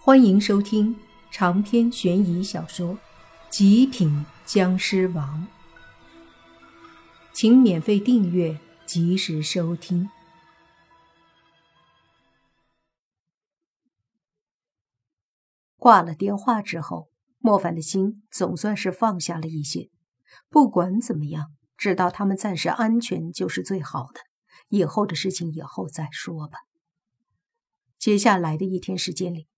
欢迎收听长篇悬疑小说《极品僵尸王》，请免费订阅，及时收听。挂了电话之后，莫凡的心总算是放下了一些。不管怎么样，知道他们暂时安全就是最好的。以后的事情以后再说吧。接下来的一天时间里。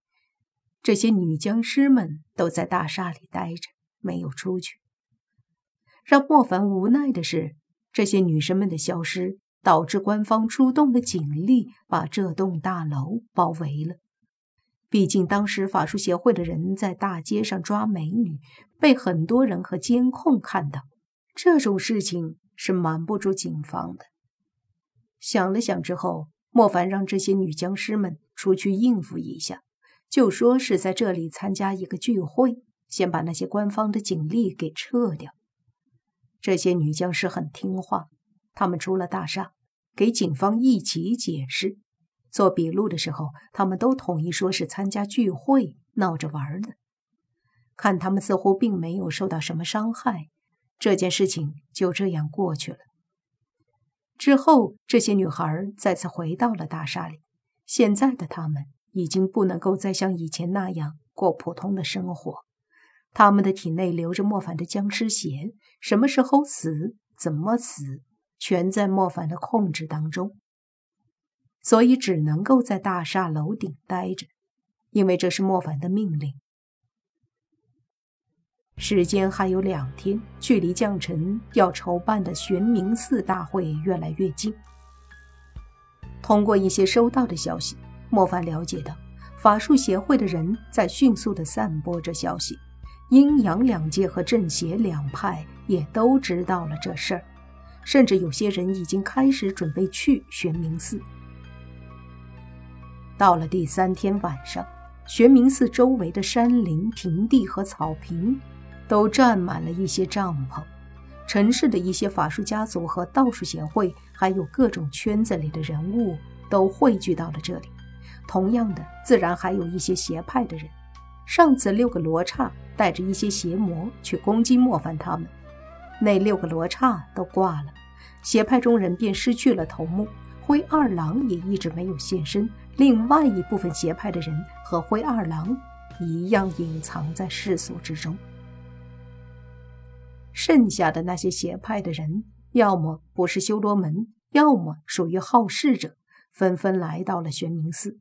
这些女僵尸们都在大厦里待着，没有出去。让莫凡无奈的是，这些女生们的消失，导致官方出动了警力，把这栋大楼包围了。毕竟当时法术协会的人在大街上抓美女，被很多人和监控看到，这种事情是瞒不住警方的。想了想之后，莫凡让这些女僵尸们出去应付一下。就说是在这里参加一个聚会，先把那些官方的警力给撤掉。这些女僵尸很听话，她们出了大厦，给警方一起解释。做笔录的时候，他们都统一说是参加聚会，闹着玩的。看他们似乎并没有受到什么伤害，这件事情就这样过去了。之后，这些女孩再次回到了大厦里。现在的她们。已经不能够再像以前那样过普通的生活，他们的体内流着莫凡的僵尸血，什么时候死、怎么死，全在莫凡的控制当中，所以只能够在大厦楼顶待着，因为这是莫凡的命令。时间还有两天，距离将臣要筹办的玄冥寺大会越来越近。通过一些收到的消息。莫凡了解到，法术协会的人在迅速的散播着消息，阴阳两界和正邪两派也都知道了这事儿，甚至有些人已经开始准备去玄冥寺。到了第三天晚上，玄冥寺周围的山林、平地和草坪都站满了一些帐篷，城市的一些法术家族和道术协会，还有各种圈子里的人物都汇聚到了这里。同样的，自然还有一些邪派的人。上次六个罗刹带着一些邪魔去攻击莫凡他们，那六个罗刹都挂了，邪派中人便失去了头目。灰二郎也一直没有现身。另外一部分邪派的人和灰二郎一样隐藏在世俗之中。剩下的那些邪派的人，要么不是修罗门，要么属于好事者，纷纷来到了玄冥寺。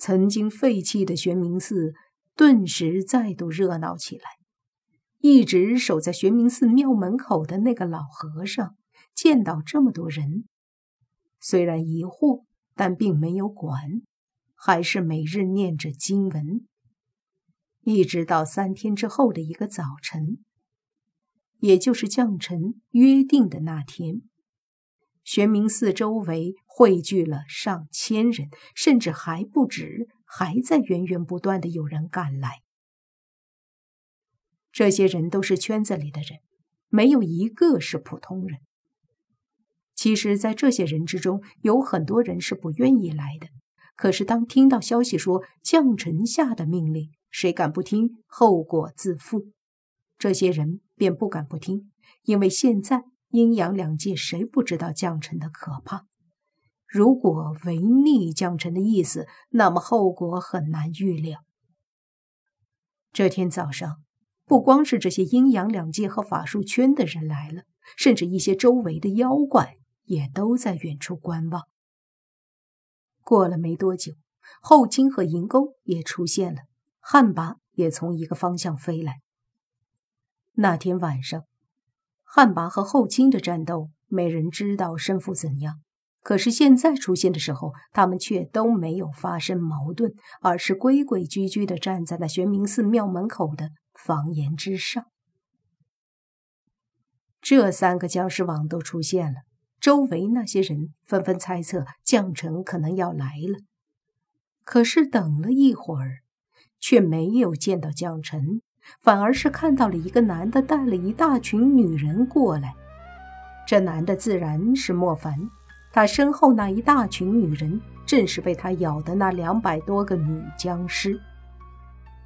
曾经废弃的玄冥寺顿时再度热闹起来。一直守在玄冥寺庙门口的那个老和尚见到这么多人，虽然疑惑，但并没有管，还是每日念着经文。一直到三天之后的一个早晨，也就是将臣约定的那天。玄冥寺周围汇聚了上千人，甚至还不止，还在源源不断的有人赶来。这些人都是圈子里的人，没有一个是普通人。其实，在这些人之中，有很多人是不愿意来的。可是，当听到消息说将臣下的命令，谁敢不听，后果自负，这些人便不敢不听，因为现在。阴阳两界，谁不知道将臣的可怕？如果违逆将臣的意思，那么后果很难预料。这天早上，不光是这些阴阳两界和法术圈的人来了，甚至一些周围的妖怪也都在远处观望。过了没多久，后金和银钩也出现了，旱魃也从一个方向飞来。那天晚上。汉魃和后清的战斗，没人知道胜负怎样。可是现在出现的时候，他们却都没有发生矛盾，而是规规矩矩地站在了玄冥寺庙门口的房檐之上。这三个僵尸王都出现了，周围那些人纷纷猜测将臣可能要来了。可是等了一会儿，却没有见到将臣。反而是看到了一个男的带了一大群女人过来，这男的自然是莫凡。他身后那一大群女人，正是被他咬的那两百多个女僵尸。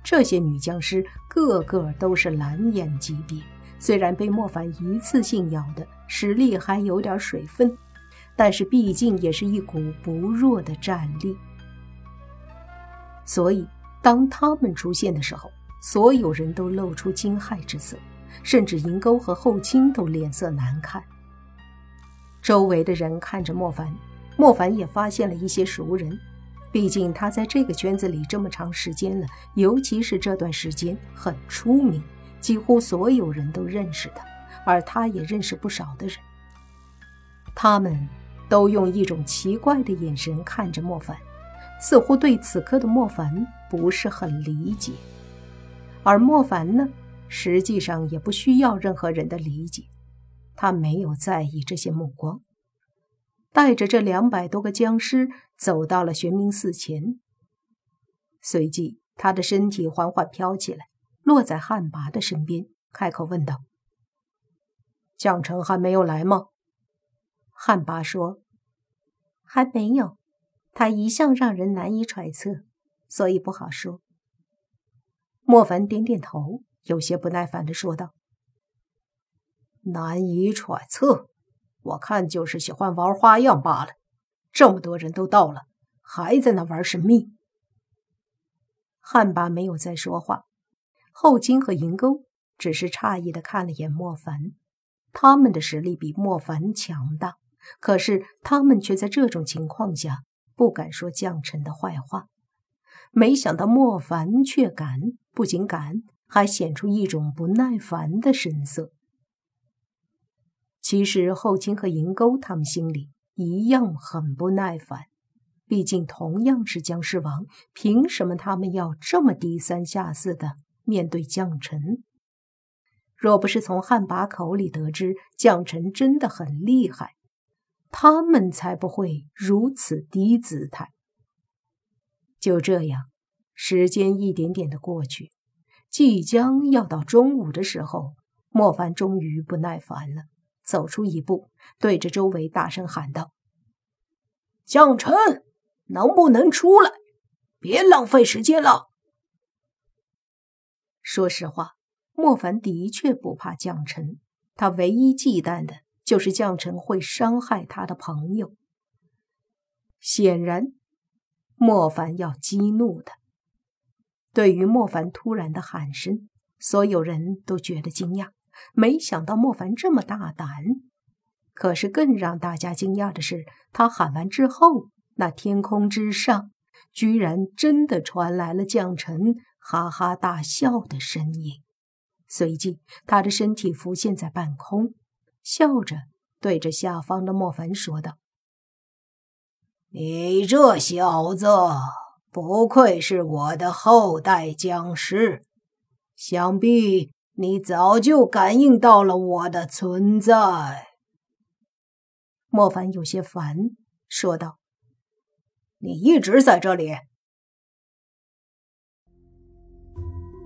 这些女僵尸个个都是蓝眼级别，虽然被莫凡一次性咬的实力还有点水分，但是毕竟也是一股不弱的战力。所以，当他们出现的时候，所有人都露出惊骇之色，甚至银钩和后卿都脸色难看。周围的人看着莫凡，莫凡也发现了一些熟人。毕竟他在这个圈子里这么长时间了，尤其是这段时间很出名，几乎所有人都认识他，而他也认识不少的人。他们都用一种奇怪的眼神看着莫凡，似乎对此刻的莫凡不是很理解。而莫凡呢，实际上也不需要任何人的理解。他没有在意这些目光，带着这两百多个僵尸走到了玄冥寺前。随即，他的身体缓缓飘起来，落在汉拔的身边，开口问道：“蒋成还没有来吗？”汉拔说：“还没有，他一向让人难以揣测，所以不好说。”莫凡点点头，有些不耐烦的说道。难以揣测，我看就是喜欢玩花样罢了。这么多人都到了，还在那玩神秘。汉巴没有再说话，后金和银钩只是诧异的看了眼莫凡。他们的实力比莫凡强大，可是他们却在这种情况下不敢说将臣的坏话。没想到莫凡却敢，不仅敢，还显出一种不耐烦的神色。其实后清和银钩他们心里一样很不耐烦，毕竟同样是僵尸王，凭什么他们要这么低三下四的面对将臣？若不是从汉拔口里得知将臣真的很厉害，他们才不会如此低姿态。就这样，时间一点点的过去，即将要到中午的时候，莫凡终于不耐烦了。走出一步，对着周围大声喊道：“将臣，能不能出来？别浪费时间了。”说实话，莫凡的确不怕将臣，他唯一忌惮的就是将臣会伤害他的朋友。显然，莫凡要激怒他。对于莫凡突然的喊声，所有人都觉得惊讶。没想到莫凡这么大胆，可是更让大家惊讶的是，他喊完之后，那天空之上居然真的传来了将臣哈哈大笑的声音。随即，他的身体浮现在半空，笑着对着下方的莫凡说道：“你这小子不愧是我的后代僵尸，想必……”你早就感应到了我的存在，莫凡有些烦，说道：“你一直在这里。”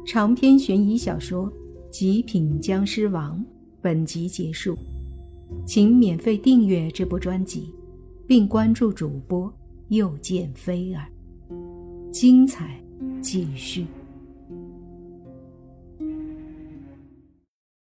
长篇悬疑小说《极品僵尸王》本集结束，请免费订阅这部专辑，并关注主播又见菲儿，精彩继续。